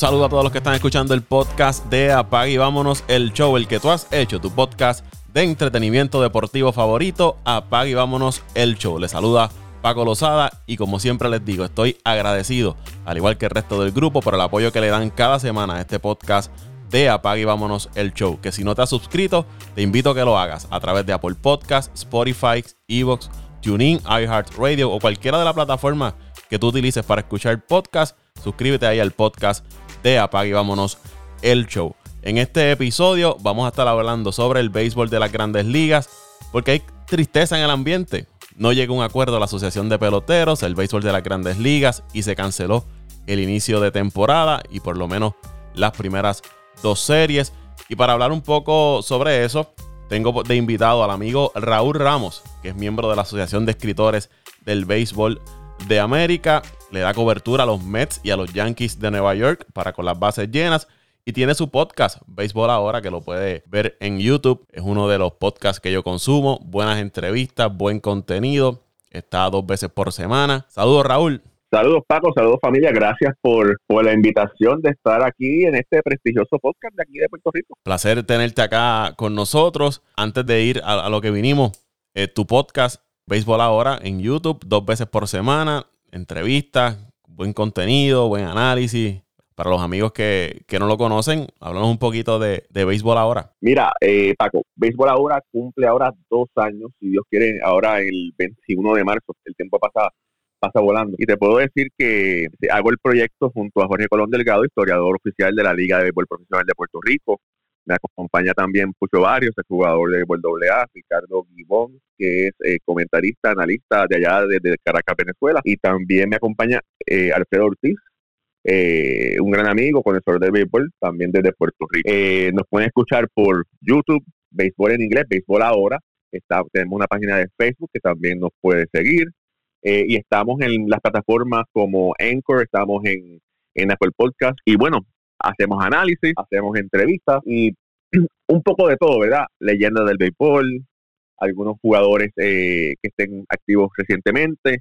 saludo a todos los que están escuchando el podcast de Apag y Vámonos el Show, el que tú has hecho, tu podcast de entretenimiento deportivo favorito, Apag y Vámonos el Show. Les saluda Paco Lozada y como siempre les digo, estoy agradecido, al igual que el resto del grupo, por el apoyo que le dan cada semana a este podcast de Apague y Vámonos el Show. Que si no te has suscrito, te invito a que lo hagas a través de Apple Podcasts, Spotify, Evox, TuneIn, iHeartRadio o cualquiera de las plataformas que tú utilices para escuchar podcast. Suscríbete ahí al podcast de Apague Vámonos el Show. En este episodio vamos a estar hablando sobre el béisbol de las grandes ligas, porque hay tristeza en el ambiente. No llegó un acuerdo a la Asociación de Peloteros, el béisbol de las grandes ligas, y se canceló el inicio de temporada y por lo menos las primeras dos series. Y para hablar un poco sobre eso, tengo de invitado al amigo Raúl Ramos, que es miembro de la Asociación de Escritores del Béisbol de América. Le da cobertura a los Mets y a los Yankees de Nueva York para con las bases llenas. Y tiene su podcast, Béisbol Ahora, que lo puede ver en YouTube. Es uno de los podcasts que yo consumo. Buenas entrevistas, buen contenido. Está dos veces por semana. Saludos, Raúl. Saludos Paco, saludos familia, gracias por, la invitación de estar aquí en este prestigioso podcast de aquí de Puerto Rico. Placer tenerte acá con nosotros. Antes de ir a, lo que vinimos, eh, tu podcast, Béisbol Ahora, en YouTube, dos veces por semana, entrevistas, buen contenido, buen análisis. Para los amigos que, no lo conocen, hablamos un poquito de, de Béisbol Ahora. Mira, eh, Paco, Béisbol Ahora cumple ahora dos años, si Dios quiere, ahora el 21 de marzo, el tiempo pasado pasa volando. Y te puedo decir que hago el proyecto junto a Jorge Colón Delgado, historiador oficial de la Liga de Béisbol Profesional de Puerto Rico. Me acompaña también Pucho Barrios, el jugador de béisbol AA, Ricardo Guibón, que es eh, comentarista, analista de allá desde Caracas, Venezuela. Y también me acompaña eh, Alfredo Ortiz, eh, un gran amigo, conocedor de béisbol, también desde Puerto Rico. nos pueden escuchar por YouTube, Béisbol en inglés, Béisbol ahora. Está, tenemos una página de Facebook que también nos puede seguir. Eh, y estamos en las plataformas como Anchor, estamos en, en Apple Podcast y bueno, hacemos análisis, hacemos entrevistas y un poco de todo, ¿verdad? Leyendas del béisbol, algunos jugadores eh, que estén activos recientemente.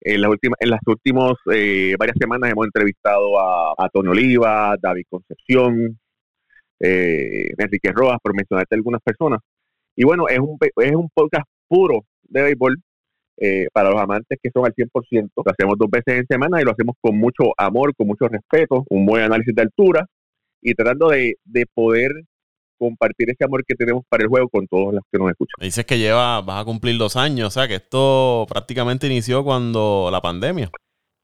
En las últimas, en las últimas eh, varias semanas hemos entrevistado a, a Tony Oliva, David Concepción, Enrique Rojas, por mencionarte algunas personas. Y bueno, es un, es un podcast puro de béisbol eh, para los amantes que son al 100%. Lo hacemos dos veces en semana y lo hacemos con mucho amor, con mucho respeto, un buen análisis de altura y tratando de, poder compartir ese amor que tenemos para el juego con todos los que nos escuchan. dices que lleva, vas a cumplir dos años, o sea que esto prácticamente inició cuando la pandemia.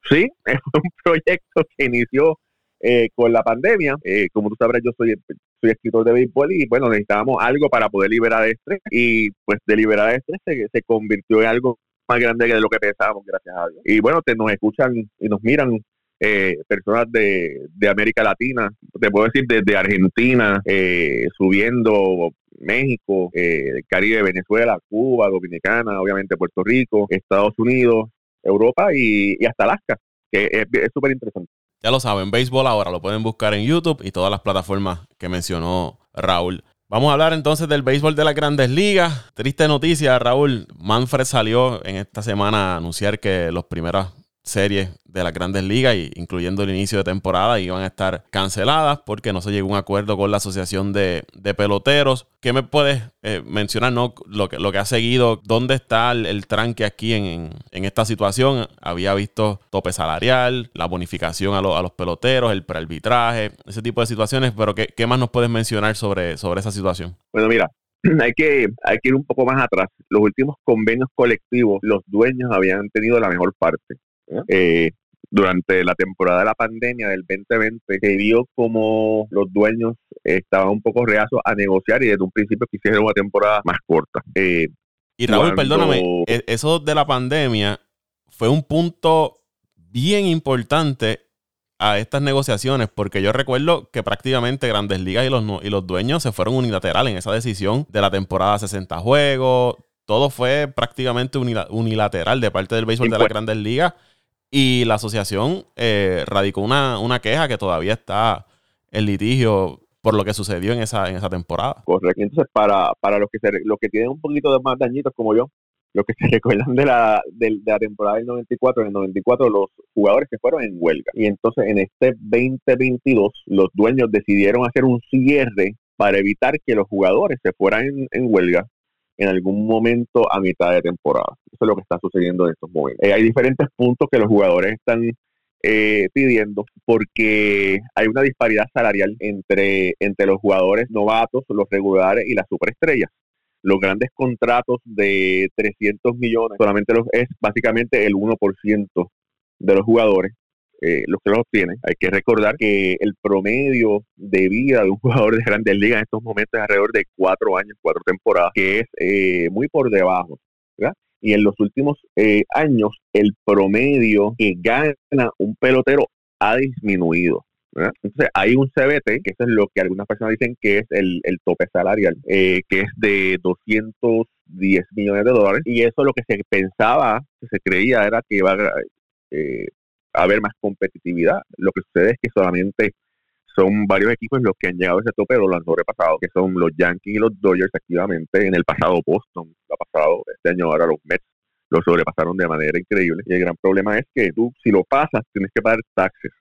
Sí, es un proyecto que inició eh, con la pandemia. Eh, como tú sabrás, yo soy, soy escritor de béisbol y bueno, necesitábamos algo para poder liberar estrés y pues de liberar estrés se, se convirtió en algo más grande de lo que pensábamos, gracias a Dios. Y bueno, te, nos escuchan y nos miran eh, personas de, América Latina, te puedo decir desde Argentina, eh, subiendo México, eh, Caribe, Venezuela, Cuba, Dominicana, obviamente Puerto Rico, Estados Unidos, Europa y, hasta Alaska, que es súper interesante. Ya lo saben, béisbol ahora lo pueden buscar en YouTube y todas las plataformas que mencionó Raúl. Vamos a hablar entonces del béisbol de las grandes ligas. Triste noticia, Raúl. Manfred salió en esta semana a anunciar que los primeros series de las grandes ligas, incluyendo el inicio de temporada, iban a estar canceladas porque no se llegó a un acuerdo con la Asociación de, Peloteros. ¿Qué me puedes eh, mencionar no? lo, que, lo que ha seguido? ¿Dónde está el, tranque aquí en, esta situación? Había visto tope salarial, la bonificación a, a los peloteros, el prearbitraje, ese tipo de situaciones, pero ¿qué, qué más nos puedes mencionar sobre, sobre esa situación? Bueno, mira, hay que, hay que ir un poco más atrás. Los últimos convenios colectivos, los dueños habían tenido la mejor parte. Eh, durante la temporada de la pandemia del 2020 se vio como los dueños estaban un poco reacios a negociar y desde un principio quisieron una temporada más corta. Eh, y Raúl, perdóname, e, eso de la pandemia fue un punto bien importante a estas negociaciones, porque yo recuerdo que prácticamente Grandes Ligas y los, y los dueños se fueron unilateral en esa decisión de la temporada 60 juegos. Todo fue prácticamente unilateral de parte del béisbol de las Grandes Ligas y la asociación eh, radicó una, una queja que todavía está en litigio por lo que sucedió en esa, en esa temporada. Correcto. Entonces, para, para los que se, los que tienen un poquito de más dañitos como yo, lo que se recuerdan de la, de, la temporada del 94, en el 94 los jugadores se fueron en huelga. Y entonces en este 2022 los dueños decidieron hacer un cierre para evitar que los jugadores se fueran en, huelga en algún momento a mitad de temporada. Eso es lo que está sucediendo en estos momentos. Eh, hay diferentes puntos que los jugadores están eh, pidiendo porque hay una disparidad salarial entre, entre los jugadores novatos, los regulares y las superestrellas los grandes contratos de 300 millones solamente los, es básicamente el 1% de los jugadores eh, los que los obtienen. Hay que recordar que el promedio de vida de un jugador de grandes ligas en estos momentos es alrededor de cuatro años, cuatro temporadas, que es eh, muy por debajo. Y en los últimos eh, años el promedio que gana un pelotero ha disminuido. Entonces hay un CBT, que eso es lo que algunas personas dicen que es el, tope salarial, eh, que es de 210 millones de dólares, y eso lo que se pensaba, que se creía era que iba a eh, haber más competitividad. Lo que sucede es que solamente son varios equipos los que han llegado a ese tope o lo han sobrepasado, que son los Yankees y los Dodgers activamente. En el pasado Boston lo ha pasado, este año ahora los Mets lo sobrepasaron de manera increíble. Y el gran problema es que tú, si lo pasas, tienes que pagar taxes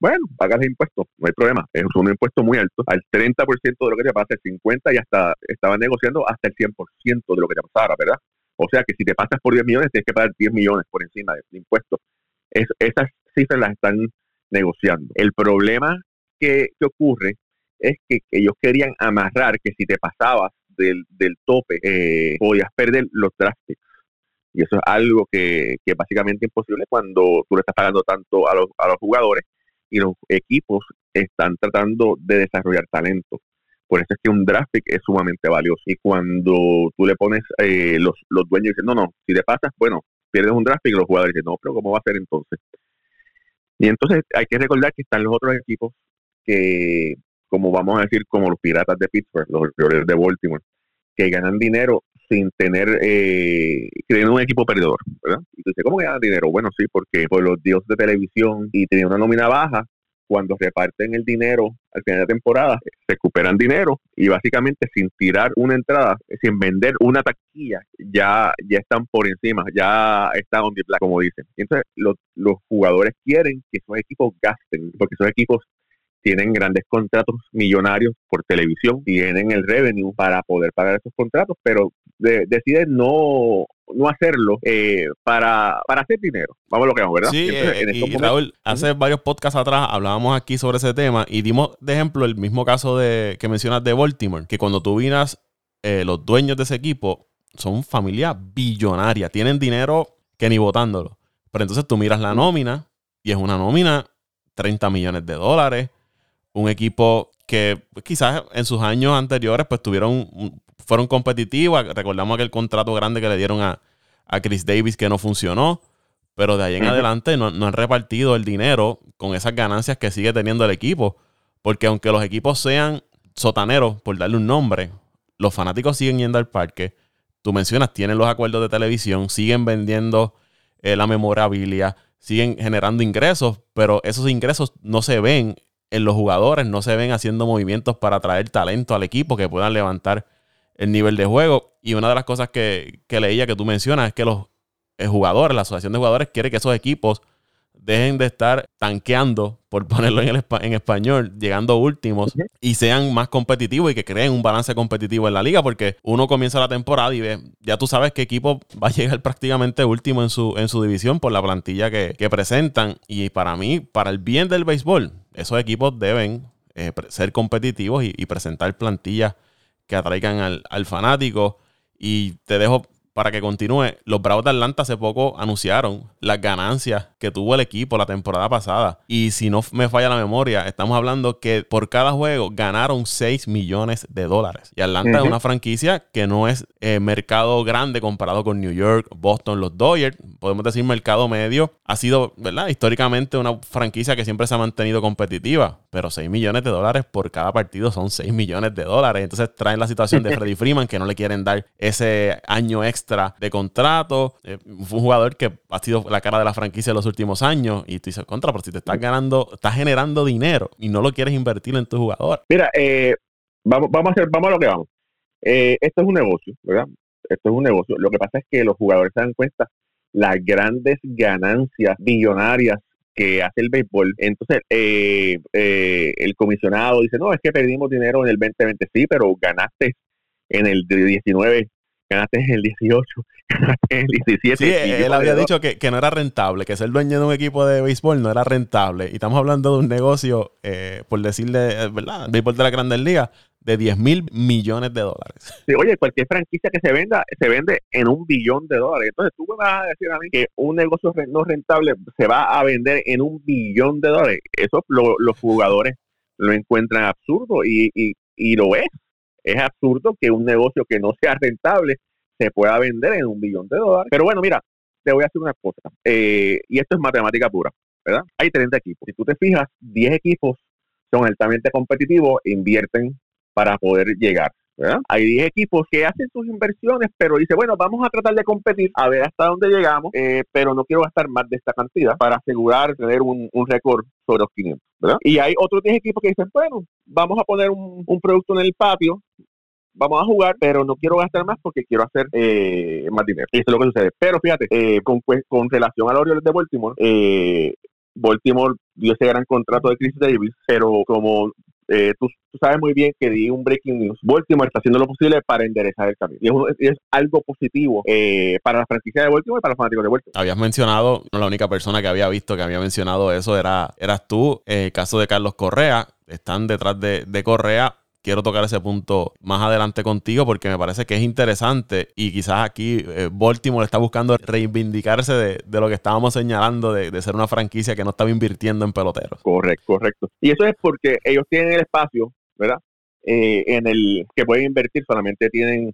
bueno, pagas impuestos, no hay problema. Es un impuesto muy alto, al 30% de lo que te pasa, el 50% y hasta estaban negociando hasta el 100% de lo que te pasara, ¿verdad? O sea que si te pasas por 10 millones, tienes que pagar 10 millones por encima de impuestos. Esas cifras las están negociando. El problema que, ocurre es que ellos querían amarrar que si te pasabas del, tope, eh, podías perder los drafts. Y eso es algo que, que es básicamente imposible cuando tú le estás pagando tanto a los, a los jugadores y los equipos están tratando de desarrollar talento. Por eso es que un draft pick es sumamente valioso. Y cuando tú le pones, eh, los, los dueños dicen, no, no, si te pasas, bueno, pierdes un draft y los jugadores dicen, no, pero ¿cómo va a ser entonces? Y entonces hay que recordar que están los otros equipos que, como vamos a decir, como los Piratas de Pittsburgh, los Orioles de Baltimore, que ganan dinero sin tener, eh, un equipo perdedor, ¿verdad? Dices, ¿cómo ganan dinero? Bueno, sí, porque por los dioses de televisión y tienen una nómina baja, cuando reparten el dinero al final de temporada, recuperan dinero y básicamente sin tirar una entrada, sin vender una taquilla, ya, ya están por encima, ya están on the black, como dicen. Entonces, los, los jugadores quieren que esos equipos gasten, porque esos equipos tienen grandes contratos millonarios por televisión, tienen el revenue para poder pagar esos contratos, pero deciden no, no hacerlo eh, para, para hacer dinero. Vamos a lo que vamos, ¿verdad? Sí, eh, y Raúl, hace varios podcasts atrás hablábamos aquí sobre ese tema y dimos de ejemplo el mismo caso de que mencionas de Baltimore, que cuando tú vinas, eh, los dueños de ese equipo son familia billonaria, tienen dinero que ni votándolo. Pero entonces tú miras la nómina y es una nómina 30 millones de dólares, un equipo que quizás en sus años anteriores pues tuvieron, fueron competitivos. Recordamos aquel contrato grande que le dieron a, Chris Davis que no funcionó. Pero de ahí en adelante no, han repartido el dinero con esas ganancias que sigue teniendo el equipo. Porque aunque los equipos sean sotaneros, por darle un nombre, los fanáticos siguen yendo al parque. Tú mencionas, tienen los acuerdos de televisión, siguen vendiendo eh, la memorabilia, siguen generando ingresos, pero esos ingresos no se ven en los jugadores, no se ven haciendo movimientos para traer talento al equipo que puedan levantar el nivel de juego. Y una de las cosas que, leía que tú mencionas es que los jugadores, la asociación de jugadores quiere que esos equipos dejen de estar tanqueando, por ponerlo en, el, en español, llegando últimos y sean más competitivos y que creen un balance competitivo en la liga, porque uno comienza la temporada y ve, ya tú sabes qué equipo va a llegar prácticamente último en su, en su división por la plantilla que, presentan. Y para mí, para el bien del béisbol, esos equipos deben eh, ser competitivos y, presentar plantillas que atraigan al, al fanático. Y te dejo para que continúe, los Bravos de Atlanta hace poco anunciaron las ganancias que tuvo el equipo la temporada pasada. Y si no me falla la memoria, estamos hablando que por cada juego ganaron 6 millones de dólares. Y Atlanta es una franquicia que no es eh, mercado grande comparado con New York, Boston, los Dodgers. Podemos decir mercado medio. Ha sido, ¿verdad? Históricamente una franquicia que siempre se ha mantenido competitiva. Pero 6 millones de dólares por cada partido son 6 millones de dólares. Entonces traen la situación de Freddy Freeman que no le quieren dar ese año extra de contrato. Eh, un jugador que ha sido la cara de la franquicia en los últimos años. Y tú dices, contra, pero si te estás ganando, estás generando dinero y no lo quieres invertir en tu jugador. Mira, eh, vamos, vamos, a hacer, vamos a lo que vamos. Eh, esto es un negocio, ¿verdad? esto es un negocio. Lo que pasa es que los jugadores se dan cuenta las grandes ganancias millonarias que hace el béisbol. Entonces, eh, eh, el comisionado dice, no, es que perdimos dinero en el 2020, sí, pero ganaste en el 19 ganaste en el 18, ganaste en el 17. Sí, él había dicho que, no era rentable, que ser dueño de un equipo de béisbol no era rentable. Y estamos hablando de un negocio, eh, por decirle, ¿verdad? El béisbol de la Grandes Ligas, de 10 mil millones de dólares. Sí, oye, cualquier franquicia que se venda, se vende en un billón de dólares. Entonces tú me vas a decir a mí que un negocio no rentable se va a vender en un billón de dólares. Eso los jugadores lo encuentran absurdo y, y, y lo es. Es absurdo que un negocio que no sea rentable se pueda vender en un billón de dólares. Pero bueno, mira, te voy a hacer una cosa. Eh, y esto es matemática pura, ¿verdad? Hay 30 equipos. Si tú te fijas, 10 equipos son altamente competitivos invierten para poder llegar. Hay 10 equipos que hacen sus inversiones, pero dice, bueno, vamos a tratar de competir, a ver hasta dónde llegamos, eh, pero no quiero gastar más de esta cantidad para asegurar tener un, récord sobre los 500. ¿verdad? Y hay otros 10 equipos que dicen, bueno, vamos a poner un, producto en el patio, vamos a jugar, pero no quiero gastar más porque quiero hacer eh, más dinero. Y eso es lo que sucede. Pero fíjate, eh, con, pues, con relación a los Orioles de Baltimore, eh, Baltimore dio ese gran contrato de Chris Davis, pero como eh, tú, sabes muy bien que di un breaking news. Baltimore está haciendo lo posible para enderezar el camino. Y es, algo positivo eh, para la franquicia de Baltimore y para los fanáticos de Baltimore. Habías mencionado, no la única persona que había visto que había mencionado eso era eras tú. el caso de Carlos Correa. Están detrás de, de Correa quiero tocar ese punto más adelante contigo porque me parece que es interesante y quizás aquí eh, Baltimore está buscando reivindicarse de, lo que estábamos señalando de, ser una franquicia que no estaba invirtiendo en peloteros. Correcto, correcto. Y eso es porque ellos tienen el espacio, ¿verdad? Eh, en el que pueden invertir, solamente tienen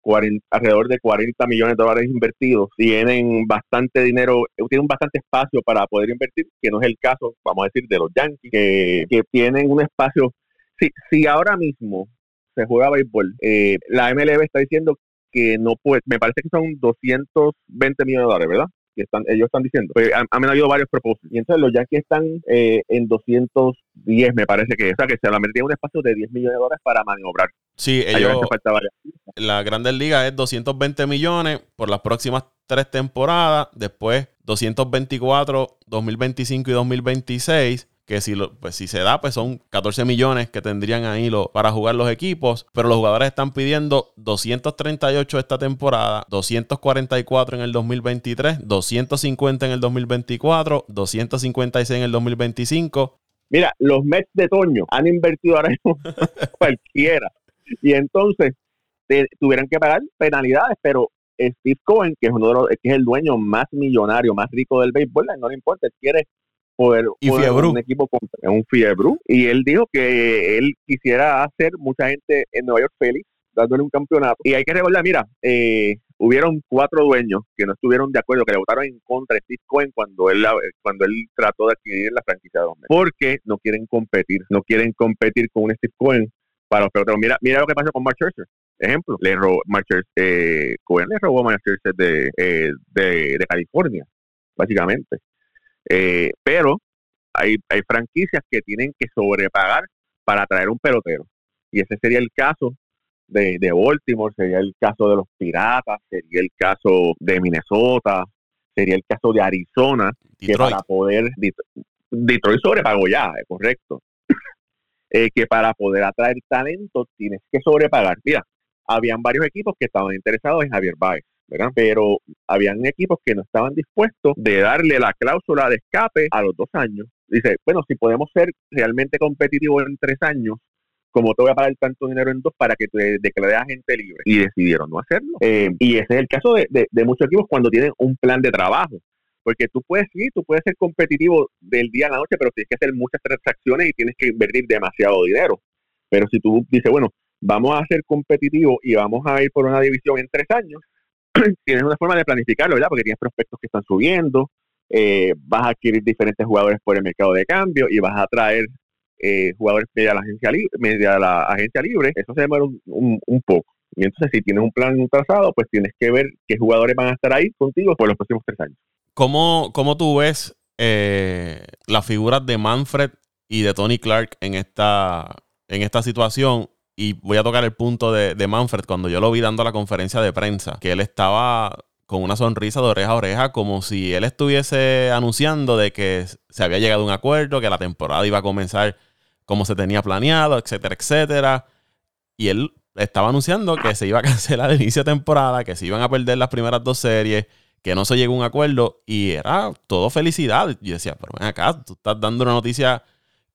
alrededor de 40 millones de dólares invertidos, tienen bastante dinero, tienen bastante espacio para poder invertir, que no es el caso, vamos a decir, de los Yankees, que, que tienen un espacio si, si ahora mismo se juega béisbol. Eh, la MLB está diciendo que no puede, me parece que son 220 millones de dólares, ¿verdad? Que están, ellos están diciendo. Pues, han, habido varios propósitos. Y entonces los Yankees están eh, en 210, me parece que, o sea, que solamente tiene un espacio de 10 millones de dólares para maniobrar. Sí, ellos, la Grandes Ligas es 220 millones por las próximas tres temporadas, después 224, 2025 y 2026 que si, lo, pues si se da, pues son 14 millones que tendrían ahí lo, para jugar los equipos, pero los jugadores están pidiendo 238 esta temporada, 244 en el 2023, 250 en el 2024, 256 en el 2025. Mira, los Mets de Toño han invertido ahora mismo cualquiera. Y entonces tuvieran que pagar penalidades, pero Steve Cohen, que es uno de los, que es el dueño más millonario, más rico del béisbol, no le importa, quiere poder, y un equipo con un Fiebru y él dijo que él quisiera hacer mucha gente en Nueva York feliz dándole un campeonato. Y hay que recordar mira eh, hubieron cuatro dueños que no estuvieron de acuerdo que le votaron en contra de Steve Cohen cuando él cuando él trató de adquirir la franquicia de Hombre porque no quieren competir no quieren competir con un Steve Cohen para los peloteros. Mira mira lo que pasó con Mark Scherzer. Ejemplo le robó Mark eh, Cohen le robó a Mark Scherzer de, eh, de, de California básicamente eh, pero hay, hay franquicias que tienen que sobrepagar para traer un pelotero. Y ese sería el caso de, de Baltimore, sería el caso de los Piratas, sería el caso de Minnesota, sería el caso de Arizona, que para poder... Detroit sobrepagó ya, es correcto. Eh, que para poder atraer talento tienes que sobrepagar. Mira, habían varios equipos que estaban interesados en Javier Baez. Pero habían equipos que no estaban dispuestos de darle la cláusula de escape a los dos años. Dice, bueno, si podemos ser realmente competitivos en tres años, como te voy a pagar tanto dinero en dos para que te declares agente libre. Y decidieron no hacerlo. Eh, y ese es el caso de, de, muchos equipos cuando tienen un plan de trabajo. Porque tú puedes, sí, tú puedes ser competitivo del día a la noche, pero tienes que hacer muchas transacciones y tienes que invertir demasiado dinero. Pero si tú dices, bueno, vamos a ser competitivos y vamos a ir por una división en tres años, tienes una forma de planificarlo, ¿verdad? Porque tienes prospectos que están subiendo, eh, vas a adquirir diferentes jugadores por el mercado de cambio y vas a traer eh, jugadores media la agencia libre, la agencia libre, eso se demora un, poco. Y entonces si tienes un plan trazado, pues tienes que ver qué jugadores van a estar ahí contigo por los próximos tres años. ¿Cómo, cómo tú ves eh, las figuras de Manfred y de Tony Clark en esta, en esta situación? Y voy a tocar el punto de, Manfred cuando yo lo vi dando la conferencia de prensa, que él estaba con una sonrisa de oreja a oreja, como si él estuviese anunciando de que se había llegado a un acuerdo, que la temporada iba a comenzar como se tenía planeado, etcétera, etcétera. Y él estaba anunciando que se iba a cancelar el inicio de temporada, que se iban a perder las primeras dos series, que no se llegó a un acuerdo y era todo felicidad. Yo decía, pero ven acá, tú estás dando una noticia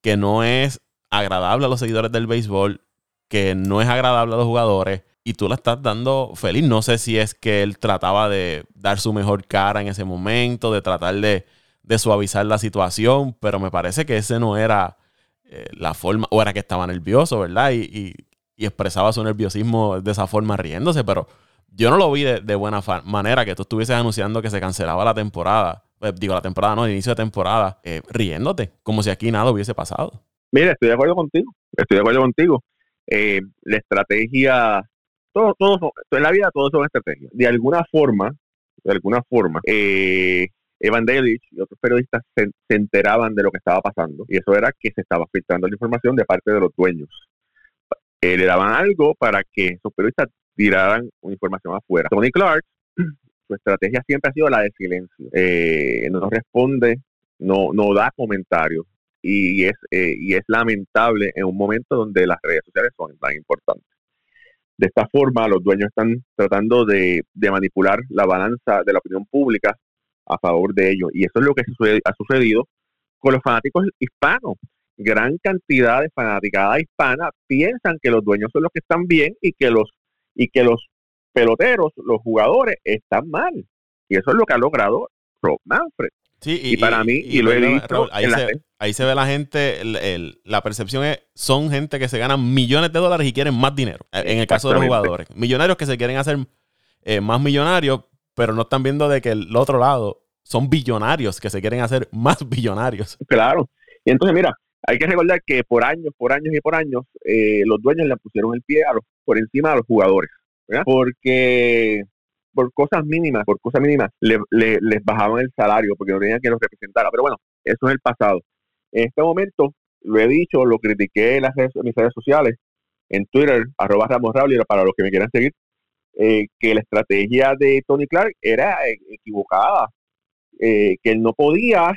que no es agradable a los seguidores del béisbol, que no es agradable a los jugadores y tú la estás dando feliz. No sé si es que él trataba de dar su mejor cara en ese momento, de tratar de, suavizar la situación, pero me parece que ese no era eh, la forma, o era que estaba nervioso, ¿verdad? Y, expresaba su nerviosismo de esa forma riéndose, pero yo no lo vi de, buena manera que tú estuvieses anunciando que se cancelaba la temporada, eh, digo la temporada, no, el inicio de temporada, eh, riéndote, como si aquí nada hubiese pasado. Mira, estoy de acuerdo contigo, estoy de acuerdo contigo. La estrategia todo, todo, en la vida todo son estrategias. De alguna forma, de alguna forma, eh, Evan y otros periodistas se, enteraban de lo que estaba pasando y eso era que se estaba filtrando la información de parte de los dueños. Eh, le daban algo para que esos periodistas tiraran una información afuera. Tony Clark, su estrategia siempre ha sido la de silencio. Eh, no responde, no, no da comentarios y es, eh, y es lamentable en un momento donde las redes sociales son tan importantes. De esta forma, los dueños están tratando de, manipular la balanza de la opinión pública a favor de ellos. Y eso es lo que ha sucedido con los fanáticos hispanos. Gran cantidad de fanaticada hispana piensan que los dueños son los que están bien y que los, y que los peloteros, los jugadores, están mal. Y eso es lo que ha logrado Rob Manfred. Sí, y, para mí, y, lo he dicho, ahí, se, ve la gente, la percepción es, son gente que se ganan millones de dólares y quieren más dinero, eh, en el caso de los jugadores. Millonarios que se quieren hacer eh, más millonarios, pero no están viendo de que el otro lado son billonarios que se quieren hacer más billonarios. Claro. Y entonces, mira, hay que recordar que por años, por años y por años, eh, los dueños le pusieron el pie a los, por encima de los jugadores. Porque por cosas mínimas, por cosas mínimas, le, les bajaban el salario porque no tenían que los representara. Pero bueno, eso es el pasado. En este momento, lo he dicho, lo critiqué en, las redes, mis redes sociales, en Twitter, arroba Ramos para los que me quieran seguir, eh, que la estrategia de Tony Clark era equivocada, eh, que él no podía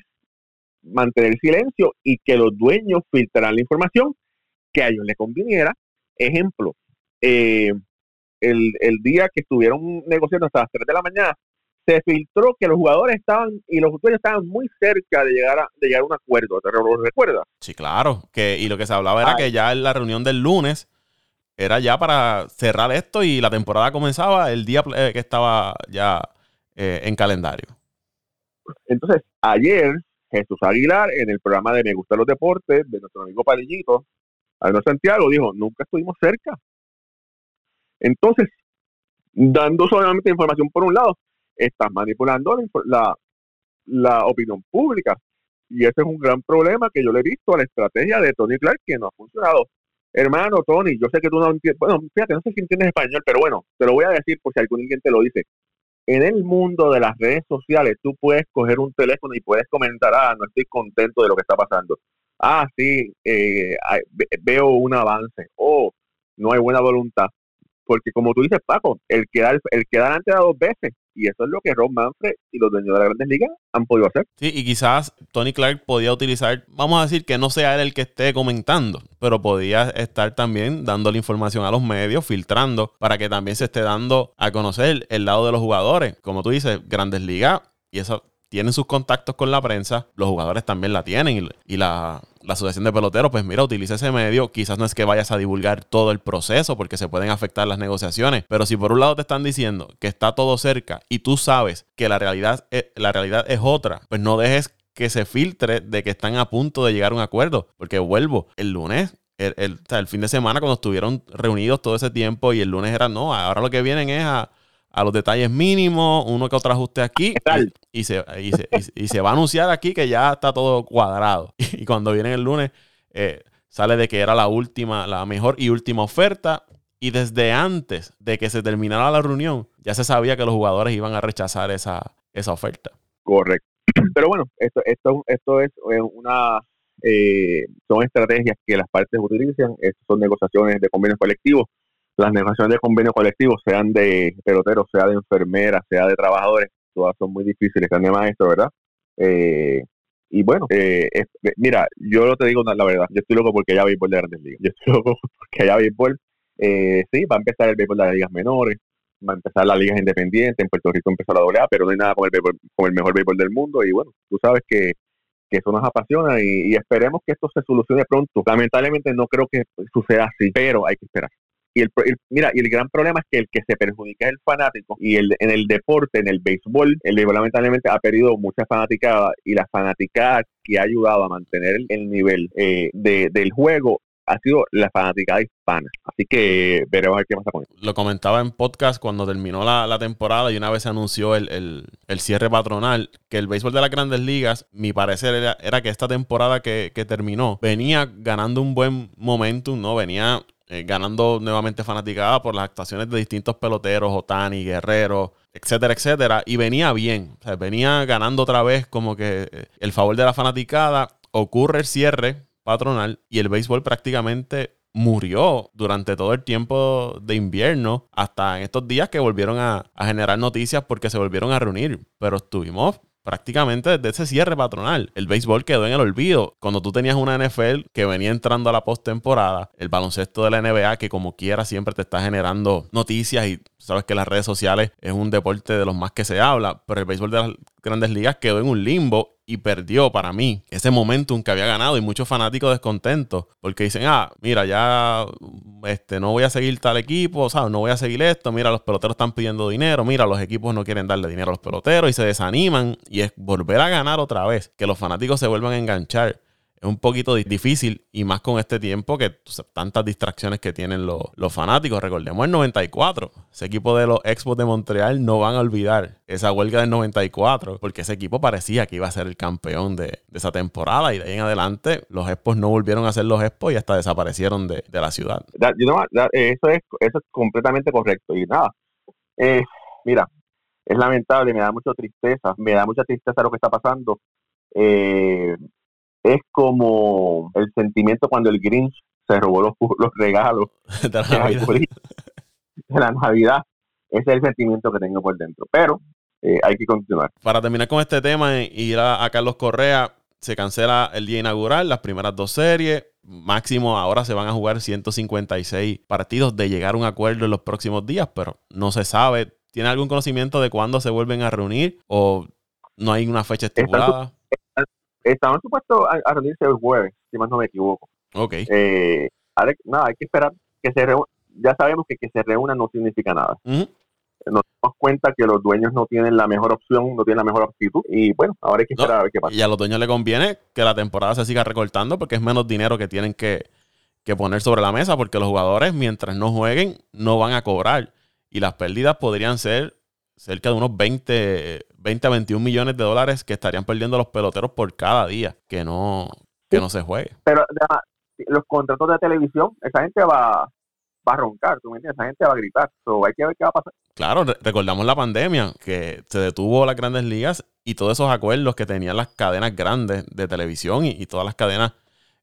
mantener silencio y que los dueños filtraran la información que a ellos les conviniera. Ejemplo, eh, el, el día que estuvieron negociando hasta las 3 de la mañana, se filtró que los jugadores estaban y los jugadores estaban muy cerca de llegar a, de llegar a un acuerdo. ¿Te lo recuerdas? Sí, claro. Que, y lo que se hablaba era que ya en la reunión del lunes era ya para cerrar esto y la temporada comenzaba el día eh, que estaba ya eh, en calendario. Entonces, ayer Jesús Aguilar en el programa de Me Gustan los Deportes de nuestro amigo Palillito, Arnold Santiago, dijo, nunca estuvimos cerca. Entonces, dando solamente información por un lado, estás manipulando la, opinión pública. Y ese es un gran problema que yo le he visto a la estrategia de Tony Clark que no ha funcionado. Hermano Tony, yo sé que tú no entiendes, bueno, fíjate, no sé si entiendes español, pero bueno, te lo voy a decir por si algún alguien lo dice. En el mundo de las redes sociales, tú puedes coger un teléfono y puedes comentar, ah, no estoy contento de lo que está pasando. Ah, sí, eh, veo un avance. Oh, no hay buena voluntad porque como tú dices, Paco, el quedar, el quedar antes dos veces, y eso es lo que Rob Manfred y los dueños de la Grandes Ligas han podido hacer. Sí, y quizás Tony Clark podía utilizar, vamos a decir que no sea él el que esté comentando, pero podía estar también dando la información a los medios, filtrando, para que también se esté dando a conocer el lado de los jugadores. Como tú dices, Grandes Ligas, y eso tienen sus contactos con la prensa, los jugadores también la tienen y, la, asociación de peloteros, pues mira, utiliza ese medio, quizás no es que vayas a divulgar todo el proceso porque se pueden afectar las negociaciones, pero si por un lado te están diciendo que está todo cerca y tú sabes que la realidad es, la realidad es otra, pues no dejes que se filtre de que están a punto de llegar a un acuerdo, porque vuelvo, el lunes el, el, fin de semana cuando estuvieron reunidos todo ese tiempo y el lunes era, no, ahora lo que vienen es a, a los detalles mínimos, uno que otro ajuste aquí y, se, y, se, va a anunciar aquí que ya está todo cuadrado. Y cuando viene el lunes eh, sale de que era la última, la mejor y última oferta. Y desde antes de que se terminara la reunión, ya se sabía que los jugadores iban a rechazar esa, esa oferta. Correcto. Pero bueno, esto, esto, esto es eh, una, eh, son estrategias que las partes utilizan, son negociaciones de convenios colectivos. Las negociaciones de convenios colectivos, sean de peloteros, sea de enfermeras, sea de trabajadores, todas son muy difíciles, están de maestro, ¿verdad? Eh, y bueno, eh, mira, yo te digo la verdad, yo estoy loco porque haya béisbol de grandes ligas. Yo estoy loco porque haya béisbol. Eh, sí, va a empezar el béisbol de las ligas menores, va a empezar las ligas independientes, en Puerto Rico empezó la AA, pero no hay nada con el, con el mejor béisbol del mundo. Y bueno, tú sabes que, eso nos apasiona y, esperemos que esto se solucione pronto. Lamentablemente no creo que suceda así, pero hay que esperar. Y el, mira, y el gran problema es que el que se perjudica es el fanático y el, en el deporte, en el béisbol, el béisbol lamentablemente ha perdido mucha fanaticada y la fanaticada que ha ayudado a mantener el, nivel eh, de, del juego ha sido la fanaticada hispana. Así que veremos a ver qué pasa con eso. Lo comentaba en podcast cuando terminó la, temporada y una vez se anunció el, cierre patronal, que el béisbol de las grandes ligas, mi parecer era, que esta temporada que, que, terminó venía ganando un buen momentum, ¿no? Venía eh, ganando nuevamente fanaticada por las actuaciones de distintos peloteros, Otani, Guerrero, etcétera, etcétera. Y venía bien, venía ganando otra vez como que eh, el favor de la fanaticada. Ocurre el cierre patronal y el béisbol prácticamente murió durante todo el tiempo de invierno, hasta en estos días que volvieron a, a, generar noticias porque se volvieron a reunir. Pero estuvimos prácticamente desde ese cierre patronal. El béisbol quedó en el olvido. Cuando tú tenías una NFL que venía entrando a la postemporada, el baloncesto de la NBA que como quiera siempre te está generando noticias y sabes que las redes sociales es un deporte de los más que se habla, pero el béisbol de las grandes ligas quedó en un limbo y perdió para mí ese momentum que había ganado y muchos fanáticos descontentos porque dicen, ah, mira, ya este, no voy a seguir tal equipo, ¿sabes? no voy a seguir esto, mira, los peloteros están pidiendo dinero, mira, los equipos no quieren darle dinero a los peloteros y se desaniman y es volver a ganar otra vez, que los fanáticos se vuelvan a enganchar es un poquito difícil y más con este tiempo que tantas distracciones que tienen los, fanáticos. Recordemos el 94. Ese equipo de los Expos de Montreal no van a olvidar esa huelga del 94 porque ese equipo parecía que iba a ser el campeón de, esa temporada y de ahí en adelante los Expos no volvieron a ser los Expos y hasta desaparecieron de, la ciudad. eso, es, eso es completamente correcto y nada. Eh, mira, es lamentable, me da mucha tristeza, me da mucha tristeza lo que está pasando. Eh, es como el sentimiento cuando el Grinch se robó los, los regalos de la, Navidad. Ese es el sentimiento que tengo por dentro. Pero eh, hay que continuar. Para terminar con este tema y ir a, Carlos Correa, se cancela el día inaugural, las primeras dos series. Máximo ahora se van a jugar 156 partidos de llegar a un acuerdo en los próximos días, pero no se sabe. ¿Tiene algún conocimiento de cuándo se vuelven a reunir o no hay una fecha estipulada? Estaban supuestos a, reunirse el jueves, si más no me equivoco. Ok. Eh, nada, hay que esperar que se reúnan. Ya sabemos que que se reúnan no significa nada. Nos damos cuenta que los dueños no tienen la mejor opción, no tienen la mejor actitud. Y bueno, ahora hay que esperar a ver qué pasa. Y a los dueños les conviene que la temporada se siga recortando porque es menos dinero que tienen que, que poner sobre la mesa porque los jugadores, mientras no jueguen, no van a cobrar. Y las pérdidas podrían ser cerca de unos 20, 20 a 21 millones de dólares que estarían perdiendo los peloteros por cada día que no, que no se juegue. Pero los contratos de televisión, esa gente va, va a roncar, ¿tú me entiendes? Esa gente va a gritar. hay que ver qué va a pasar. Claro, recordamos la pandemia, que se detuvo las grandes ligas y todos esos acuerdos que tenían las cadenas grandes de televisión y, y todas las cadenas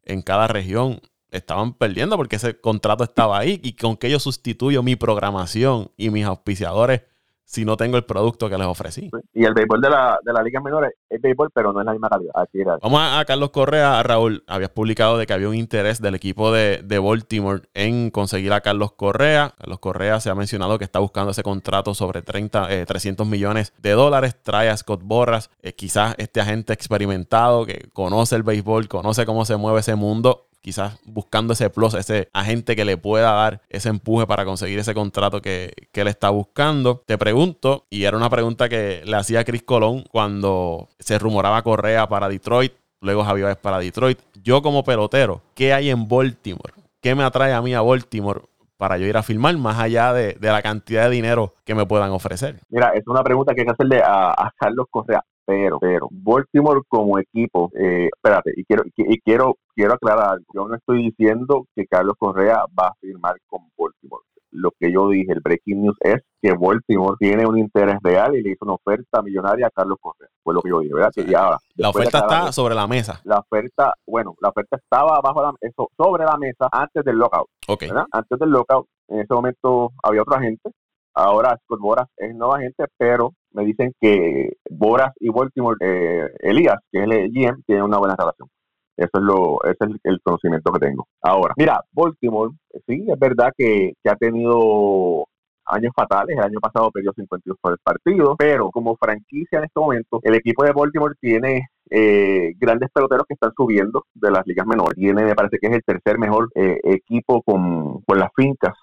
en cada región estaban perdiendo porque ese contrato estaba ahí y con que yo sustituyo mi programación y mis auspiciadores si no tengo el producto que les ofrecí. Y el béisbol de la, de la Liga Menores es béisbol, pero no es la misma calidad. Vamos a, Carlos Correa. Raúl, habías publicado de que había un interés del equipo de, de, Baltimore en conseguir a Carlos Correa. Carlos Correa se ha mencionado que está buscando ese contrato sobre 30, 300 eh, millones de dólares. Trae a Scott Borras, eh, quizás este agente experimentado que conoce el béisbol, conoce cómo se mueve ese mundo quizás buscando ese plus, ese agente que le pueda dar ese empuje para conseguir ese contrato que, él está buscando. Te pregunto, y era una pregunta que le hacía Chris Colón cuando se rumoraba Correa para Detroit, luego Javier para Detroit. Yo como pelotero, ¿qué hay en Baltimore? ¿Qué me atrae a mí a Baltimore para yo ir a filmar más allá de, la cantidad de dinero que me puedan ofrecer? Mira, es una pregunta que hay que hacerle a Carlos Correa pero, pero Baltimore como equipo, eh, espérate, y quiero, y quiero, quiero aclarar, yo no estoy diciendo que Carlos Correa va a firmar con Baltimore. lo que yo dije, el breaking news es que Baltimore tiene un interés real y le hizo una oferta millonaria a Carlos Correa. Fue lo que yo dije, ¿verdad? la oferta está sobre la mesa. La oferta, bueno, la oferta estaba abajo la, eso, sobre la mesa antes del lockout. ¿verdad? Antes del lockout, en ese momento había otro agente. Ahora Scott Boras es nuevo agente, pero me dicen que Boras y Baltimore, eh, Elías, que es el GM, tienen una buena relación. Eso es lo, ese es el conocimiento que tengo. Ahora, mira, Baltimore, sí, es verdad que, ha tenido años fatales. El año pasado perdió 52 partidos, pero como franquicia en este momento, el equipo de Baltimore tiene eh, grandes peloteros que están subiendo de las ligas menores. Tiene, me parece que es el tercer mejor eh, equipo con, con las fincas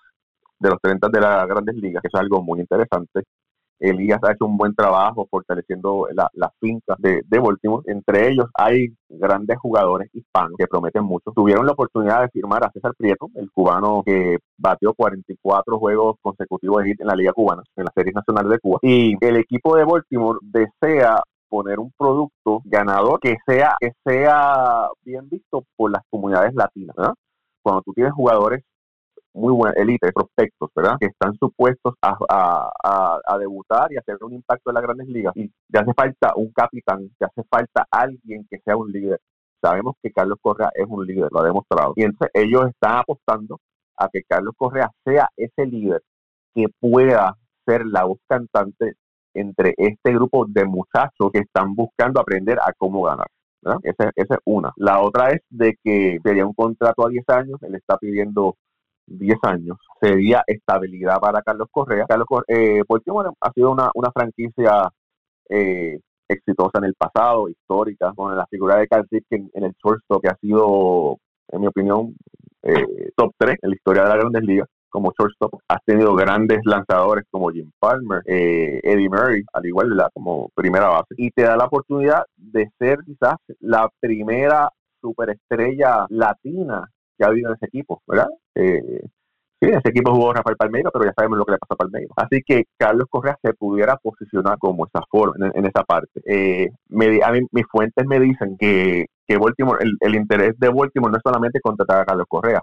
de los 30 de las grandes ligas, que es algo muy interesante. Elías ha hecho un buen trabajo fortaleciendo las la fincas de, de, Baltimore. Entre ellos hay grandes jugadores hispanos que prometen mucho. Tuvieron la oportunidad de firmar a César Prieto, el cubano que batió 44 juegos consecutivos en la Liga Cubana, en la Serie Nacional de Cuba. Y el equipo de Baltimore desea poner un producto ganador que sea, que sea bien visto por las comunidades latinas. Cuando tú tienes jugadores muy buena élite, prospectos, ¿verdad? Que están supuestos a, a, debutar y hacer un impacto en las grandes ligas. Y te hace falta un capitán, te hace falta alguien que sea un líder. Sabemos que Carlos Correa es un líder, lo ha demostrado. Y entonces ellos están apostando a que Carlos Correa sea ese líder que pueda ser la voz cantante entre este grupo de muchachos que están buscando aprender a cómo ganar. Esa, esa, es una. La otra es de que sería un contrato a 10 años, él está pidiendo 10 años sería estabilidad para Carlos Correa. Carlos eh, ha sido una, una franquicia eh, exitosa en el pasado, histórica, con la figura de Carl en, en el shortstop, que ha sido, en mi opinión, eh, top 3 en la historia de la Grandes Ligas como shortstop. Has tenido grandes lanzadores como Jim Palmer, eh, Eddie Murray, al igual la, como primera base. Y te da la oportunidad de ser quizás la primera superestrella latina que ha habido en ese equipo, ¿verdad? Eh, sí, ese equipo jugó Rafael Palmeiro, pero ya sabemos lo que le pasa a Palmeiro. Así que Carlos Correa se pudiera posicionar como esa forma, en, esa parte. Eh, a mí, mis fuentes me dicen que, que Baltimore, el, interés de Baltimore no es solamente contratar a Carlos Correa,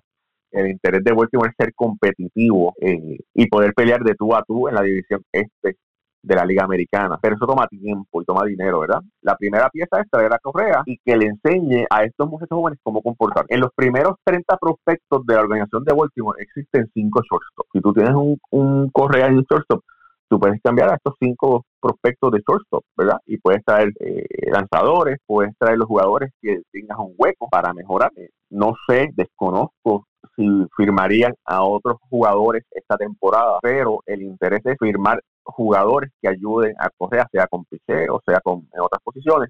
el interés de Baltimore es ser competitivo eh, y poder pelear de tú a tú en la división este de la Liga Americana. Pero eso toma tiempo y toma dinero, ¿verdad? La primera pieza es traer a Correa y que le enseñe a estos muchachos jóvenes cómo comportar. En los primeros 30 prospectos de la organización de Baltimore existen 5 shortstop. Si tú tienes un, un Correa en el shortstop, tú puedes cambiar a estos cinco prospectos de shortstop, ¿verdad? Y puedes traer eh, lanzadores, puedes traer los jugadores que tengas un hueco para mejorar. No sé, desconozco si firmarían a otros jugadores esta temporada, pero el interés es firmar jugadores que ayuden a Correa, sea con o sea con en otras posiciones,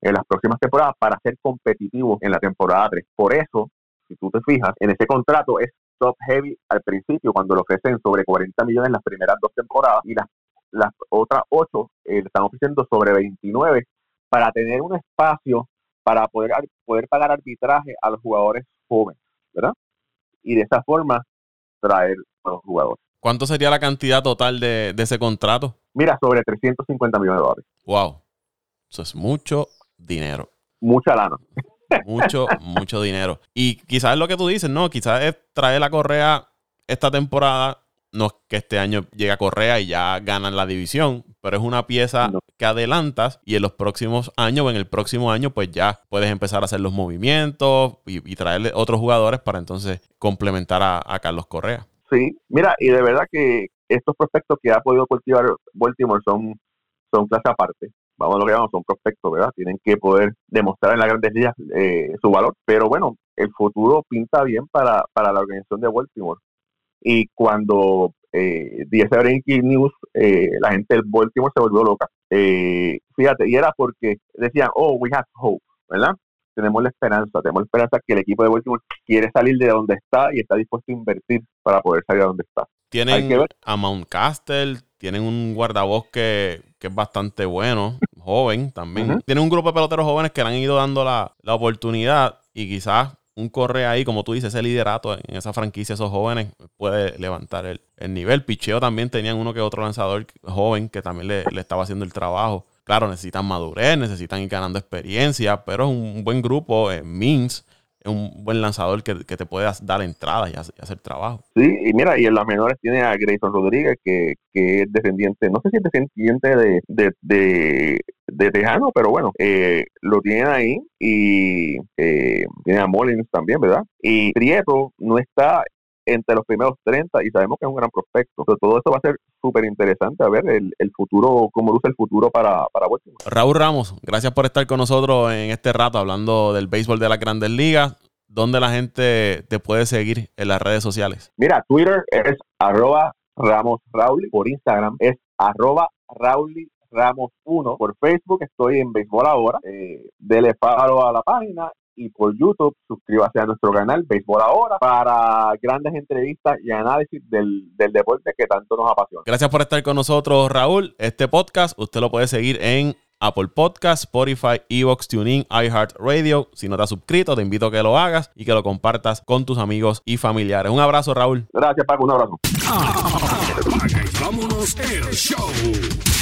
en las próximas temporadas para ser competitivos en la temporada 3. Por eso, si tú te fijas, en ese contrato es top heavy al principio, cuando lo ofrecen sobre 40 millones en las primeras dos temporadas y las, las otras 8 eh, le están ofreciendo sobre 29 para tener un espacio para poder, poder pagar arbitraje a los jugadores jóvenes, ¿verdad? Y de esa forma traer a los jugadores. ¿Cuánto sería la cantidad total de, ese contrato? Mira, sobre 350 millones de dólares. Wow. Eso es mucho dinero. Mucha lana. Mucho, mucho dinero. Y quizás es lo que tú dices, ¿no? Quizás es traer la correa esta temporada. No es que este año llegue a Correa y ya ganan la división, pero es una pieza que adelantas y en los próximos años o en el próximo año, pues ya puedes empezar a hacer los movimientos y, traerle otros jugadores para entonces complementar a Carlos Correa. Sí, mira, y de verdad que estos prospectos que ha podido cultivar Baltimore son, son clase aparte. Vamos a lo que llamamos, son prospectos, ¿verdad? Tienen que poder demostrar en las grandes ligas eh, su valor. Pero bueno, el futuro pinta bien para, para la organización de Baltimore. Y cuando eh, ese Breaking News, eh, la gente del Baltimore se volvió loca. Eh, fíjate, y era porque decían, oh, we have hope, ¿verdad? Tenemos la esperanza, tenemos la esperanza que el equipo de Baltimore quiere salir de donde está y está dispuesto a invertir para poder salir de donde está. Tienen a Mount Castle, tienen un guardabosque que es bastante bueno, joven también. Tienen un grupo de peloteros jóvenes que le han ido dando la, oportunidad y quizás un corre ahí, como tú dices, ese liderato en esa franquicia, esos jóvenes, puede levantar el, nivel. Picheo también tenían uno que otro lanzador joven que también le, le estaba haciendo el trabajo. Claro, necesitan madurez, necesitan ir ganando experiencia, pero es un buen grupo. Eh, es un buen lanzador que, te puedas dar entradas y hacer, trabajo. Sí, y mira, y en las menores tiene a Grayson Rodríguez, que, es descendiente, no sé si es descendiente de, de, de, Tejano, pero bueno, eh, lo tienen ahí y eh, tiene a Mullins también, ¿verdad? Y Prieto no está entre los primeros 30 y sabemos que es un gran prospecto. todo esto va a ser súper interesante a ver el, futuro, cómo luce el futuro para, para Raúl Ramos, gracias por estar con nosotros en este rato hablando del béisbol de las grandes ligas. ¿Dónde la gente te puede seguir en las redes sociales? Mira, Twitter es arroba Ramos Rauli, por Instagram es arroba Rauli Ramos 1, por Facebook estoy en Béisbol Ahora, eh, dele paro a la página y por YouTube. Suscríbase a nuestro canal Béisbol Ahora para grandes entrevistas y análisis del, deporte que tanto nos apasiona. Gracias por estar con nosotros, Raúl. Este podcast usted lo puede seguir en Apple Podcast, Spotify, Evox, TuneIn, iHeartRadio. Si no te has suscrito, te invito a que lo hagas y que lo compartas con tus amigos y familiares. Un abrazo, Raúl. Gracias, Paco. Un abrazo. vámonos el show.